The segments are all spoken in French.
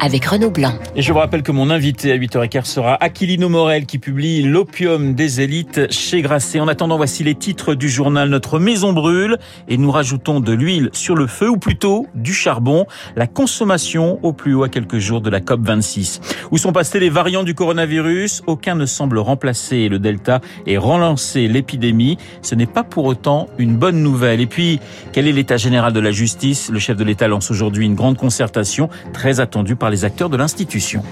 avec Renaud Blanc. Et je vous rappelle que mon invité à 8h15 sera Aquilino Morel qui publie L'opium des élites chez Grasset. En attendant, voici les titres du journal Notre maison brûle et nous rajoutons de l'huile sur le feu ou plutôt du charbon. La consommation au plus haut à quelques jours de la COP 26. Où sont passés les variants du coronavirus? Aucun ne semble remplacer le Delta et relancer l'épidémie. Ce n'est pas pour autant une bonne nouvelle. Et puis, quel est l'état général de la justice? Le chef de l'État lance aujourd'hui une grande concertation très attendue par les acteurs de l'institution.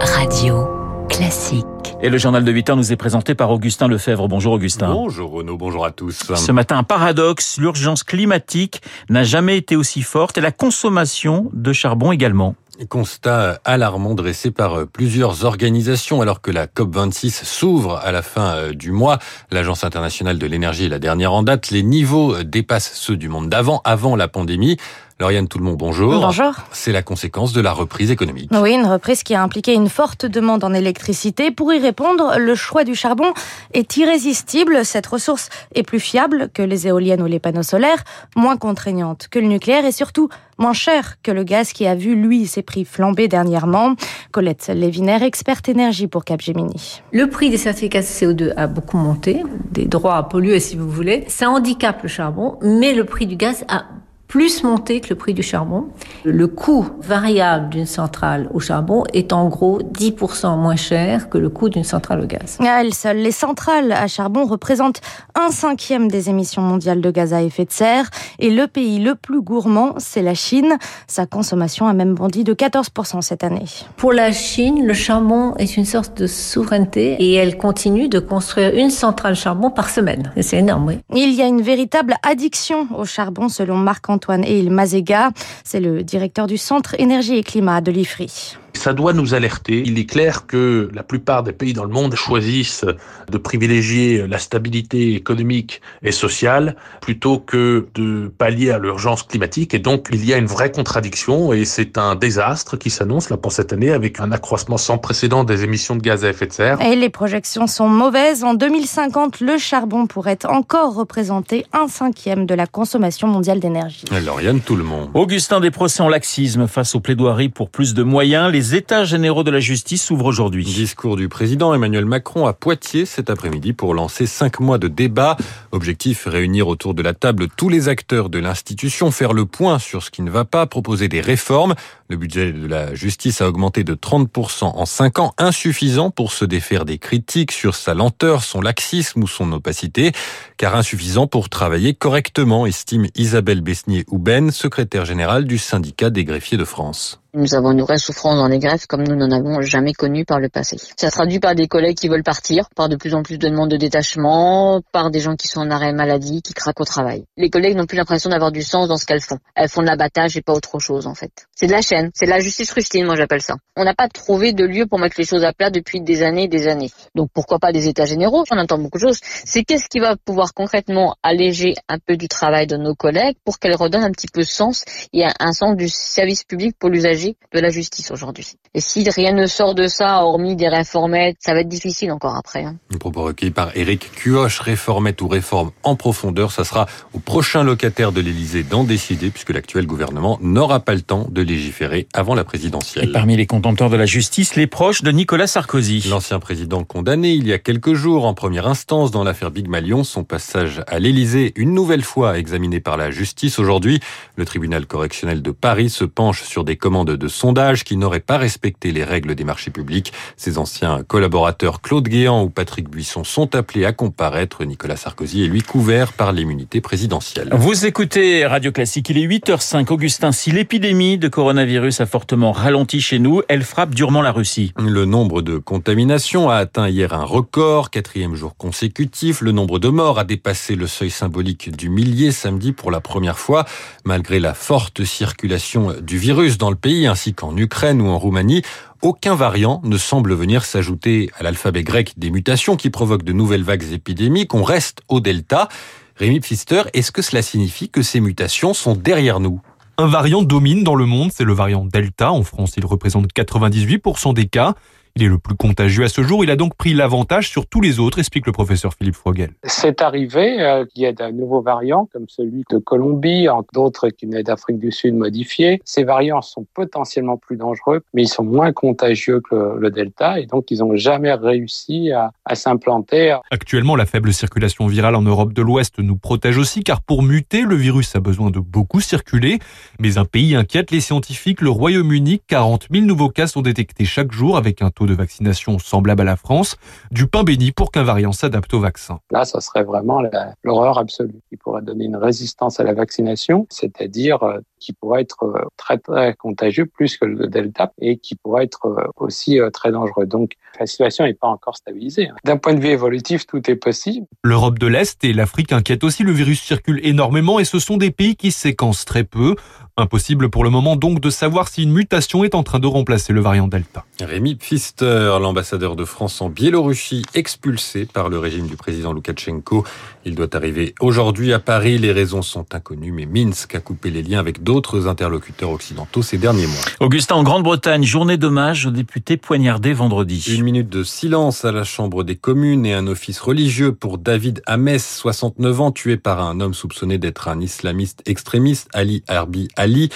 Radio classique. Et le journal de 8 heures nous est présenté par Augustin Lefebvre. Bonjour Augustin. Bonjour Renaud, bonjour à tous. Ce matin, un paradoxe, l'urgence climatique n'a jamais été aussi forte et la consommation de charbon également. Constat alarmant dressé par plusieurs organisations alors que la COP26 s'ouvre à la fin du mois. L'Agence internationale de l'énergie est la dernière en date. Les niveaux dépassent ceux du monde d'avant, avant la pandémie. Lauriane Tout-le-Monde, bonjour. Bonjour. C'est la conséquence de la reprise économique. Oui, une reprise qui a impliqué une forte demande en électricité. Pour y répondre, le choix du charbon est irrésistible. Cette ressource est plus fiable que les éoliennes ou les panneaux solaires, moins contraignante que le nucléaire et surtout moins cher que le gaz qui a vu, lui, ses prix flamber dernièrement. Colette Lévinaire, experte énergie pour Capgemini. Le prix des certificats de CO2 a beaucoup monté, des droits à polluer si vous voulez. Ça handicape le charbon, mais le prix du gaz a plus monté que le prix du charbon. Le coût variable d'une centrale au charbon est en gros 10% moins cher que le coût d'une centrale au gaz. À elles seules, les centrales à charbon représentent un cinquième des émissions mondiales de gaz à effet de serre et le pays le plus gourmand, c'est la Chine. Sa consommation a même bondi de 14% cette année. Pour la Chine, le charbon est une sorte de souveraineté et elle continue de construire une centrale charbon par semaine. C'est énorme, oui. Il y a une véritable addiction au charbon selon Marc Antoine El Mazega. C'est le directeur du Centre Énergie et Climat de l'IFRI. Ça doit nous alerter. Il est clair que la plupart des pays dans le monde choisissent de privilégier la stabilité économique et sociale plutôt que de pallier à l'urgence climatique. Et donc, il y a une vraie contradiction et c'est un désastre qui s'annonce là pour cette année avec un accroissement sans précédent des émissions de gaz à effet de serre. Et les projections sont mauvaises. En 2050, le charbon pourrait encore représenter un cinquième de la consommation mondiale d'énergie. Lauriane, tout le monde. Augustin des procès en laxisme face aux plaidoiries pour plus de moyens. Les États généraux de la justice s'ouvrent aujourd'hui. Discours du président Emmanuel Macron à Poitiers cet après-midi pour lancer cinq mois de débat. Objectif, réunir autour de la table tous les acteurs de l'institution, faire le point sur ce qui ne va pas, proposer des réformes. Le budget de la justice a augmenté de 30% en cinq ans, insuffisant pour se défaire des critiques sur sa lenteur, son laxisme ou son opacité, car insuffisant pour travailler correctement, estime Isabelle Besnier-Houben, secrétaire générale du syndicat des greffiers de France. Nous avons une vraie souffrance dans les greffes comme nous n'en avons jamais connu par le passé. Ça se traduit par des collègues qui veulent partir, par de plus en plus de demandes de détachement, par des gens qui sont en arrêt maladie, qui craquent au travail. Les collègues n'ont plus l'impression d'avoir du sens dans ce qu'elles font. Elles font de l'abattage et pas autre chose en fait. C'est de la chaîne, c'est de la justice rustine, moi j'appelle ça. On n'a pas trouvé de lieu pour mettre les choses à plat depuis des années et des années. Donc pourquoi pas des états généraux? On entend beaucoup de choses. C'est qu'est-ce qui va pouvoir concrètement alléger un peu du travail de nos collègues pour qu'elles redonnent un petit peu de sens et un sens du service public pour l'usager de la justice aujourd'hui. Et si rien ne sort de ça, hormis des réformettes, ça va être difficile encore après. Hein. Un propos recueilli par Éric Cuoche, réformette ou réforme en profondeur, ça sera au prochain locataire de l'Élysée d'en décider, puisque l'actuel gouvernement n'aura pas le temps de légiférer avant la présidentielle. Et parmi les contempteurs de la justice, les proches de Nicolas Sarkozy. L'ancien président condamné il y a quelques jours en première instance dans l'affaire Big Malion, son passage à l'Élysée, une nouvelle fois examiné par la justice aujourd'hui. Le tribunal correctionnel de Paris se penche sur des commandes de sondage qui n'auraient pas respecté les règles des marchés publics. Ses anciens collaborateurs Claude Guéant ou Patrick Buisson sont appelés à comparaître. Nicolas Sarkozy est lui couvert par l'immunité présidentielle. Vous écoutez Radio Classique, il est 8h05. Augustin, si l'épidémie de coronavirus a fortement ralenti chez nous, elle frappe durement la Russie. Le nombre de contaminations a atteint hier un record, quatrième jour consécutif. Le nombre de morts a dépassé le seuil symbolique du millier samedi pour la première fois, malgré la forte circulation du virus dans le pays ainsi qu'en en Ukraine ou en Roumanie, aucun variant ne semble venir s'ajouter à l'alphabet grec des mutations qui provoquent de nouvelles vagues épidémiques. On reste au delta. Rémi Pfister, est-ce que cela signifie que ces mutations sont derrière nous? Un variant domine dans le monde, c'est le variant Delta. En France, il représente 98% des cas. Il est le plus contagieux à ce jour. Il a donc pris l'avantage sur tous les autres, explique le professeur Philippe Frogel. C'est arrivé euh, qu'il y ait un nouveau variant, comme celui de Colombie, entre d'autres qui venaient d'Afrique du Sud modifiés. Ces variants sont potentiellement plus dangereux, mais ils sont moins contagieux que le, le Delta, et donc ils n'ont jamais réussi à, à s'implanter. Actuellement, la faible circulation virale en Europe de l'Ouest nous protège aussi, car pour muter, le virus a besoin de beaucoup circuler. Mais un pays inquiète les scientifiques, le Royaume-Uni, 40 000 nouveaux cas sont détectés chaque jour avec un taux de vaccination semblable à la France, du pain béni pour qu'un variant s'adapte au vaccin. Là, ça serait vraiment l'horreur absolue qui pourrait donner une résistance à la vaccination, c'est-à-dire euh, qui pourrait être euh, très très contagieux plus que le Delta et qui pourrait être euh, aussi très dangereux. Donc la situation n'est pas encore stabilisée. Hein. D'un point de vue évolutif, tout est possible. L'Europe de l'Est et l'Afrique inquiètent aussi. Le virus circule énormément et ce sont des pays qui séquencent très peu. Impossible pour le moment donc de savoir si une mutation est en train de remplacer le variant Delta. Rémi Pfister, l'ambassadeur de France en Biélorussie, expulsé par le régime du président Loukachenko. Il doit arriver aujourd'hui à Paris. Les raisons sont inconnues, mais Minsk a coupé les liens avec d'autres interlocuteurs occidentaux ces derniers mois. Augustin, en Grande-Bretagne, journée d'hommage aux députés poignardés vendredi. Une minute de silence à la Chambre des communes et un office religieux pour David Ames, 69 ans, tué par un homme soupçonné d'être un islamiste extrémiste, Ali Arbi Ali.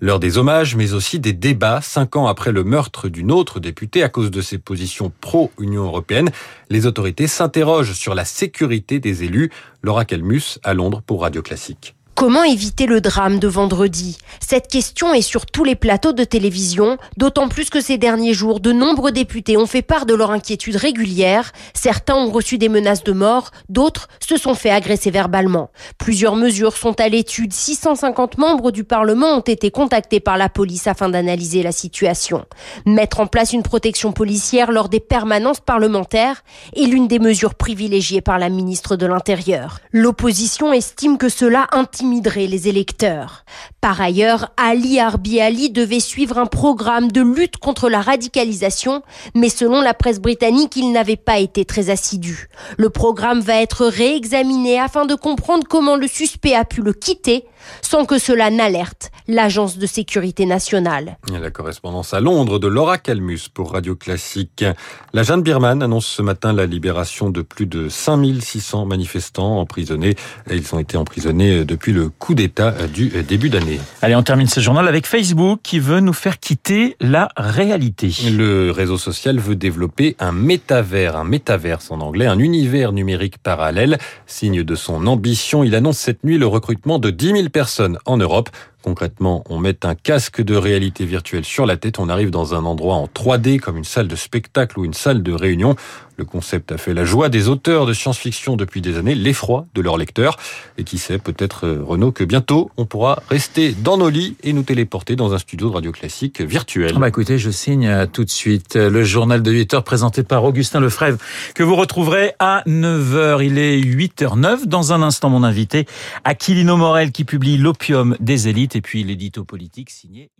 L'heure des hommages, mais aussi des débats, cinq ans après le meurtre d'une autre députée à cause de ses positions pro-Union européenne. Les autorités s'interrogent sur la sécurité des élus. Laura Calmus à Londres pour Radio Classique. Comment éviter le drame de vendredi? Cette question est sur tous les plateaux de télévision, d'autant plus que ces derniers jours, de nombreux députés ont fait part de leur inquiétude régulière. Certains ont reçu des menaces de mort, d'autres se sont fait agresser verbalement. Plusieurs mesures sont à l'étude. 650 membres du Parlement ont été contactés par la police afin d'analyser la situation. Mettre en place une protection policière lors des permanences parlementaires est l'une des mesures privilégiées par la ministre de l'Intérieur. L'opposition estime que cela intime les électeurs. Par ailleurs, Ali Arbi Ali devait suivre un programme de lutte contre la radicalisation, mais selon la presse britannique, il n'avait pas été très assidu. Le programme va être réexaminé afin de comprendre comment le suspect a pu le quitter sans que cela n'alerte l'Agence de sécurité nationale. La correspondance à Londres de Laura Calmus pour Radio Classique. La Jeanne Birman annonce ce matin la libération de plus de 5600 manifestants emprisonnés. Ils ont été emprisonnés depuis le coup d'État du début d'année. Allez, on termine ce journal avec Facebook qui veut nous faire quitter la réalité. Le réseau social veut développer un métavers, un métaverse en anglais, un univers numérique parallèle. Signe de son ambition, il annonce cette nuit le recrutement de 10 000 personnes en Europe Concrètement, on met un casque de réalité virtuelle sur la tête, on arrive dans un endroit en 3D comme une salle de spectacle ou une salle de réunion. Le concept a fait la joie des auteurs de science-fiction depuis des années, l'effroi de leurs lecteurs. Et qui sait, peut-être euh, Renaud, que bientôt on pourra rester dans nos lits et nous téléporter dans un studio de radio classique virtuel. Bah écoutez, je signe euh, tout de suite euh, le journal de 8 heures présenté par Augustin Lefrèvre que vous retrouverez à 9h. Il est 8h09. Dans un instant, mon invité, Aquilino Morel qui publie L'opium des élites et puis l'édito politique signé